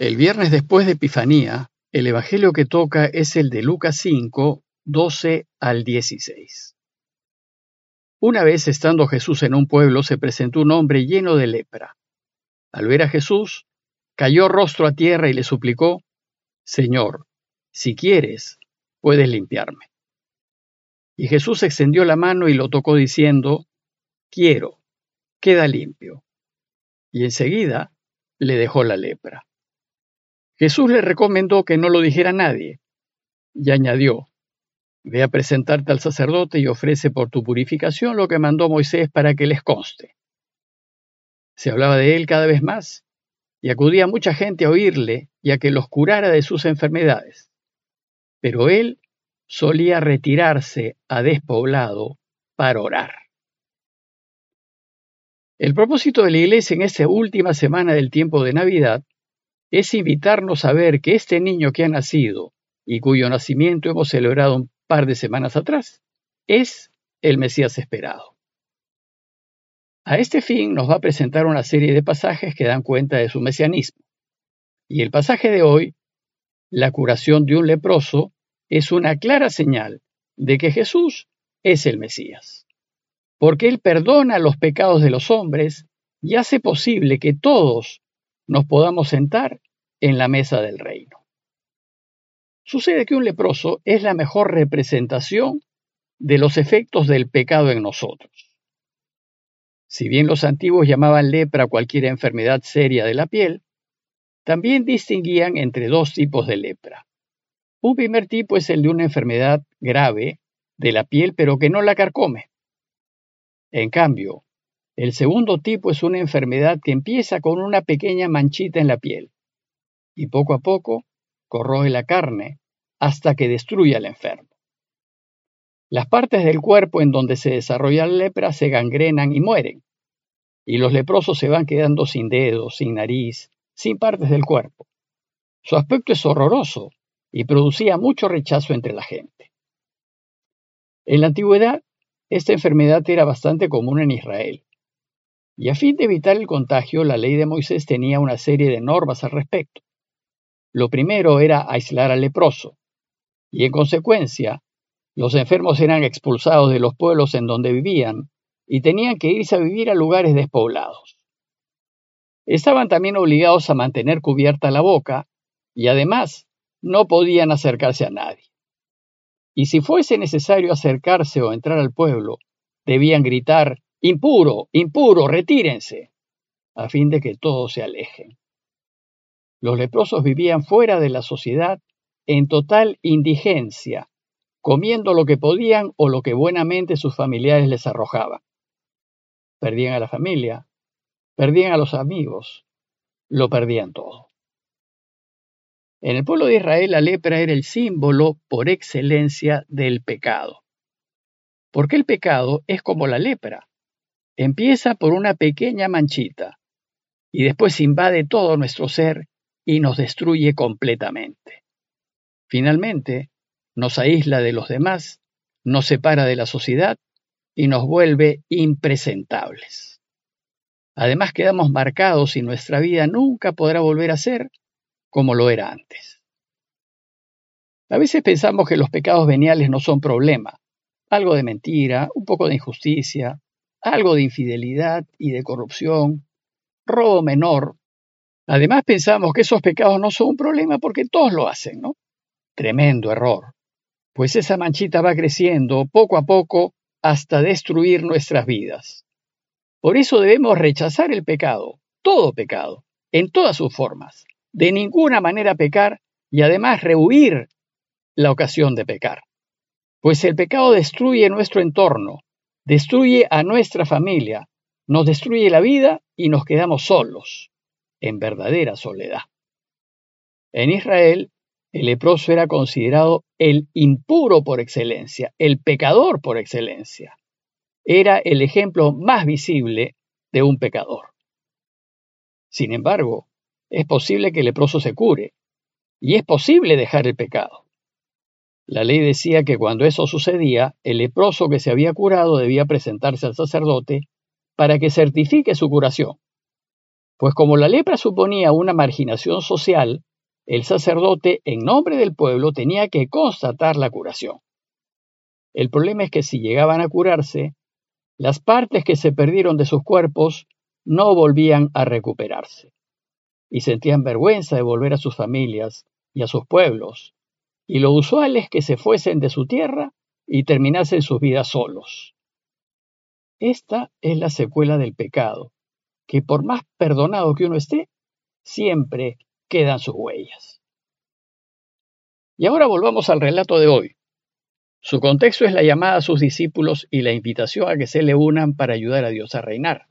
El viernes después de Epifanía, el evangelio que toca es el de Lucas 5, 12 al 16. Una vez estando Jesús en un pueblo, se presentó un hombre lleno de lepra. Al ver a Jesús, cayó rostro a tierra y le suplicó, Señor, si quieres, puedes limpiarme. Y Jesús extendió la mano y lo tocó diciendo, Quiero, queda limpio. Y enseguida le dejó la lepra. Jesús le recomendó que no lo dijera a nadie, y añadió, Ve a presentarte al sacerdote y ofrece por tu purificación lo que mandó Moisés para que les conste. Se hablaba de él cada vez más, y acudía mucha gente a oírle y a que los curara de sus enfermedades. Pero él solía retirarse a despoblado para orar. El propósito de la Iglesia en esta última semana del tiempo de Navidad es invitarnos a ver que este niño que ha nacido y cuyo nacimiento hemos celebrado un par de semanas atrás es el Mesías esperado. A este fin nos va a presentar una serie de pasajes que dan cuenta de su mesianismo. Y el pasaje de hoy, la curación de un leproso, es una clara señal de que Jesús es el Mesías, porque Él perdona los pecados de los hombres y hace posible que todos nos podamos sentar en la mesa del reino. Sucede que un leproso es la mejor representación de los efectos del pecado en nosotros. Si bien los antiguos llamaban lepra cualquier enfermedad seria de la piel, también distinguían entre dos tipos de lepra. Un primer tipo es el de una enfermedad grave de la piel pero que no la carcome. En cambio, el segundo tipo es una enfermedad que empieza con una pequeña manchita en la piel y poco a poco corroe la carne hasta que destruye al enfermo. Las partes del cuerpo en donde se desarrolla la lepra se gangrenan y mueren, y los leprosos se van quedando sin dedos, sin nariz, sin partes del cuerpo. Su aspecto es horroroso y producía mucho rechazo entre la gente. En la antigüedad, esta enfermedad era bastante común en Israel, y a fin de evitar el contagio, la ley de Moisés tenía una serie de normas al respecto. Lo primero era aislar al leproso, y en consecuencia, los enfermos eran expulsados de los pueblos en donde vivían y tenían que irse a vivir a lugares despoblados. Estaban también obligados a mantener cubierta la boca y además no podían acercarse a nadie. Y si fuese necesario acercarse o entrar al pueblo, debían gritar, impuro, impuro, retírense, a fin de que todos se alejen. Los leprosos vivían fuera de la sociedad en total indigencia, comiendo lo que podían o lo que buenamente sus familiares les arrojaban. Perdían a la familia, perdían a los amigos, lo perdían todo. En el pueblo de Israel la lepra era el símbolo por excelencia del pecado. Porque el pecado es como la lepra. Empieza por una pequeña manchita y después invade todo nuestro ser y nos destruye completamente. Finalmente, nos aísla de los demás, nos separa de la sociedad y nos vuelve impresentables. Además quedamos marcados y nuestra vida nunca podrá volver a ser como lo era antes. A veces pensamos que los pecados veniales no son problema, algo de mentira, un poco de injusticia, algo de infidelidad y de corrupción, robo menor. Además pensamos que esos pecados no son un problema porque todos lo hacen, ¿no? Tremendo error, pues esa manchita va creciendo poco a poco hasta destruir nuestras vidas. Por eso debemos rechazar el pecado, todo pecado, en todas sus formas, de ninguna manera pecar y además rehuir la ocasión de pecar. Pues el pecado destruye nuestro entorno, destruye a nuestra familia, nos destruye la vida y nos quedamos solos, en verdadera soledad. En Israel, el leproso era considerado el impuro por excelencia, el pecador por excelencia. Era el ejemplo más visible de un pecador. Sin embargo, es posible que el leproso se cure y es posible dejar el pecado. La ley decía que cuando eso sucedía, el leproso que se había curado debía presentarse al sacerdote para que certifique su curación. Pues como la lepra suponía una marginación social, el sacerdote, en nombre del pueblo, tenía que constatar la curación. El problema es que si llegaban a curarse, las partes que se perdieron de sus cuerpos no volvían a recuperarse, y sentían vergüenza de volver a sus familias y a sus pueblos, y lo usual es que se fuesen de su tierra y terminasen sus vidas solos. Esta es la secuela del pecado, que por más perdonado que uno esté, siempre quedan sus huellas. Y ahora volvamos al relato de hoy. Su contexto es la llamada a sus discípulos y la invitación a que se le unan para ayudar a Dios a reinar.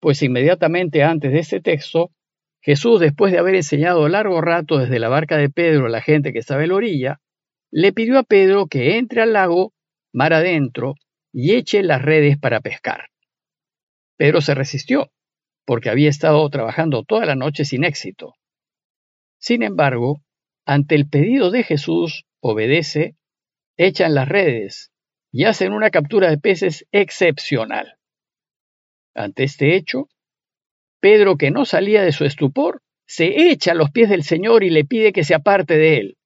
Pues inmediatamente antes de este texto, Jesús, después de haber enseñado largo rato desde la barca de Pedro a la gente que estaba en la orilla, le pidió a Pedro que entre al lago, mar adentro, y eche las redes para pescar. Pedro se resistió, porque había estado trabajando toda la noche sin éxito. Sin embargo, ante el pedido de Jesús, obedece, echan las redes y hacen una captura de peces excepcional. Ante este hecho, Pedro, que no salía de su estupor, se echa a los pies del Señor y le pide que se aparte de él,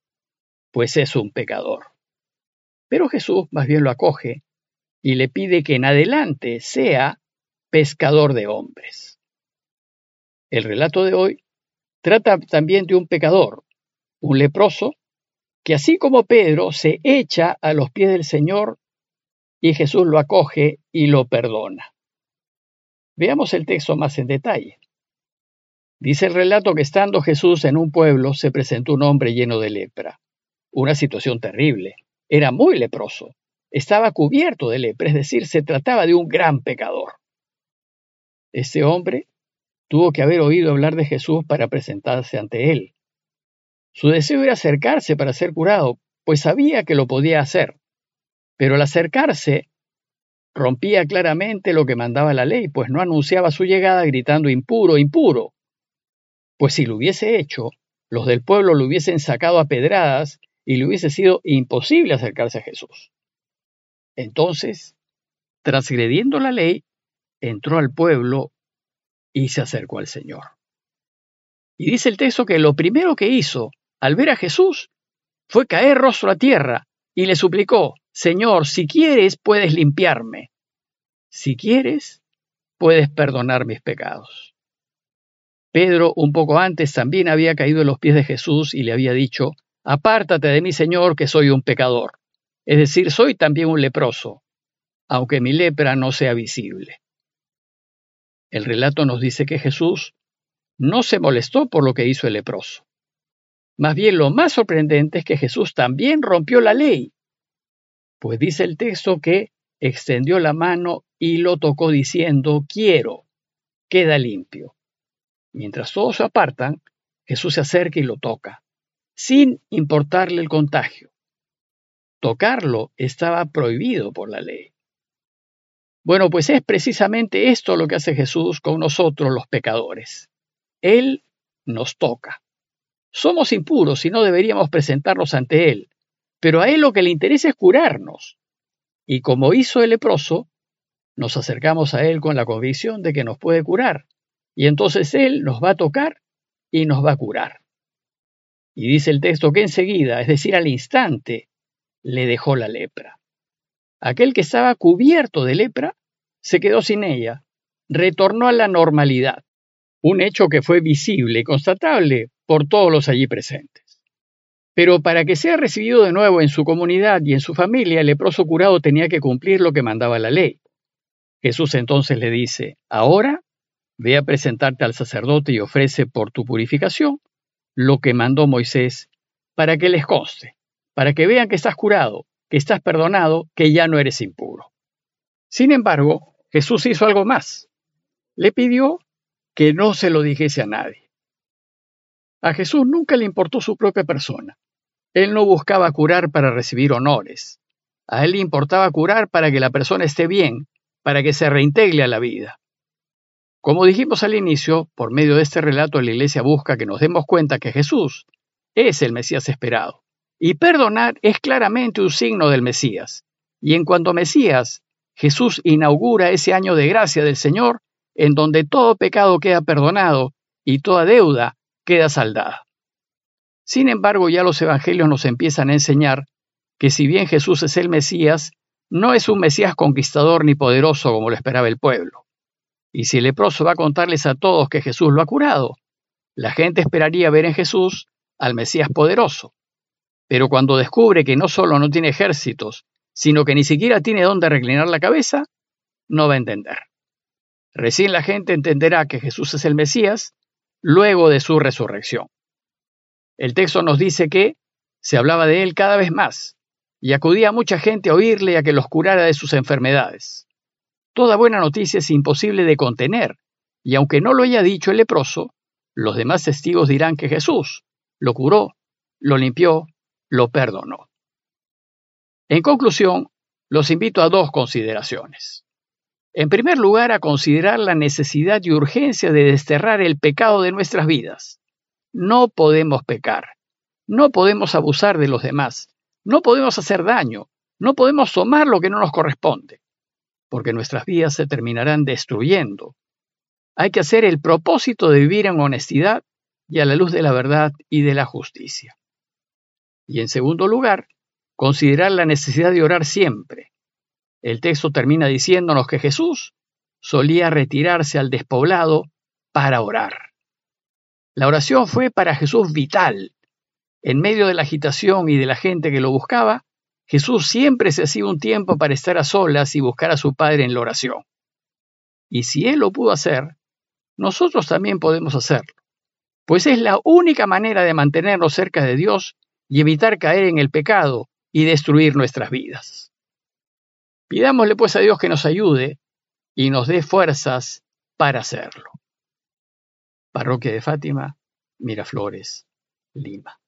pues es un pecador. Pero Jesús más bien lo acoge y le pide que en adelante sea pescador de hombres. El relato de hoy trata también de un pecador, un leproso, que así como Pedro se echa a los pies del Señor y Jesús lo acoge y lo perdona. Veamos el texto más en detalle. Dice el relato que estando Jesús en un pueblo se presentó un hombre lleno de lepra. Una situación terrible. Era muy leproso. Estaba cubierto de lepra, es decir, se trataba de un gran pecador. Ese hombre tuvo que haber oído hablar de Jesús para presentarse ante él. Su deseo era acercarse para ser curado, pues sabía que lo podía hacer. Pero al acercarse, rompía claramente lo que mandaba la ley, pues no anunciaba su llegada gritando impuro, impuro. Pues si lo hubiese hecho, los del pueblo lo hubiesen sacado a pedradas y le hubiese sido imposible acercarse a Jesús. Entonces, transgrediendo la ley, entró al pueblo y se acercó al Señor. Y dice el texto que lo primero que hizo al ver a Jesús fue caer rostro a tierra y le suplicó, Señor, si quieres puedes limpiarme. Si quieres, puedes perdonar mis pecados. Pedro, un poco antes, también había caído en los pies de Jesús y le había dicho, Apártate de mí, Señor, que soy un pecador. Es decir, soy también un leproso, aunque mi lepra no sea visible. El relato nos dice que Jesús no se molestó por lo que hizo el leproso. Más bien lo más sorprendente es que Jesús también rompió la ley, pues dice el texto que extendió la mano y lo tocó diciendo, quiero, queda limpio. Mientras todos se apartan, Jesús se acerca y lo toca, sin importarle el contagio. Tocarlo estaba prohibido por la ley. Bueno, pues es precisamente esto lo que hace Jesús con nosotros los pecadores. Él nos toca. Somos impuros y no deberíamos presentarnos ante Él, pero a Él lo que le interesa es curarnos. Y como hizo el leproso, nos acercamos a Él con la convicción de que nos puede curar. Y entonces Él nos va a tocar y nos va a curar. Y dice el texto que enseguida, es decir, al instante, le dejó la lepra. Aquel que estaba cubierto de lepra se quedó sin ella, retornó a la normalidad, un hecho que fue visible y constatable por todos los allí presentes. Pero para que sea recibido de nuevo en su comunidad y en su familia, el leproso curado tenía que cumplir lo que mandaba la ley. Jesús entonces le dice, ahora ve a presentarte al sacerdote y ofrece por tu purificación lo que mandó Moisés, para que les conste, para que vean que estás curado, que estás perdonado, que ya no eres impuro. Sin embargo, Jesús hizo algo más. Le pidió que no se lo dijese a nadie. A Jesús nunca le importó su propia persona. Él no buscaba curar para recibir honores. A él le importaba curar para que la persona esté bien, para que se reintegre a la vida. Como dijimos al inicio, por medio de este relato la Iglesia busca que nos demos cuenta que Jesús es el Mesías esperado. Y perdonar es claramente un signo del Mesías. Y en cuanto a Mesías, Jesús inaugura ese año de gracia del Señor en donde todo pecado queda perdonado y toda deuda queda saldada. Sin embargo, ya los evangelios nos empiezan a enseñar que si bien Jesús es el Mesías, no es un Mesías conquistador ni poderoso como lo esperaba el pueblo. Y si el leproso va a contarles a todos que Jesús lo ha curado, la gente esperaría ver en Jesús al Mesías poderoso. Pero cuando descubre que no solo no tiene ejércitos, sino que ni siquiera tiene dónde reclinar la cabeza, no va a entender. Recién la gente entenderá que Jesús es el Mesías luego de su resurrección. El texto nos dice que se hablaba de él cada vez más, y acudía mucha gente a oírle y a que los curara de sus enfermedades. Toda buena noticia es imposible de contener, y aunque no lo haya dicho el leproso, los demás testigos dirán que Jesús lo curó, lo limpió, lo perdonó. En conclusión, los invito a dos consideraciones. En primer lugar, a considerar la necesidad y urgencia de desterrar el pecado de nuestras vidas. No podemos pecar, no podemos abusar de los demás, no podemos hacer daño, no podemos tomar lo que no nos corresponde, porque nuestras vidas se terminarán destruyendo. Hay que hacer el propósito de vivir en honestidad y a la luz de la verdad y de la justicia. Y en segundo lugar, considerar la necesidad de orar siempre. El texto termina diciéndonos que Jesús solía retirarse al despoblado para orar. La oración fue para Jesús vital. En medio de la agitación y de la gente que lo buscaba, Jesús siempre se hacía un tiempo para estar a solas y buscar a su Padre en la oración. Y si Él lo pudo hacer, nosotros también podemos hacerlo, pues es la única manera de mantenernos cerca de Dios y evitar caer en el pecado y destruir nuestras vidas. Pidámosle pues a Dios que nos ayude y nos dé fuerzas para hacerlo. Parroquia de Fátima, Miraflores, Lima.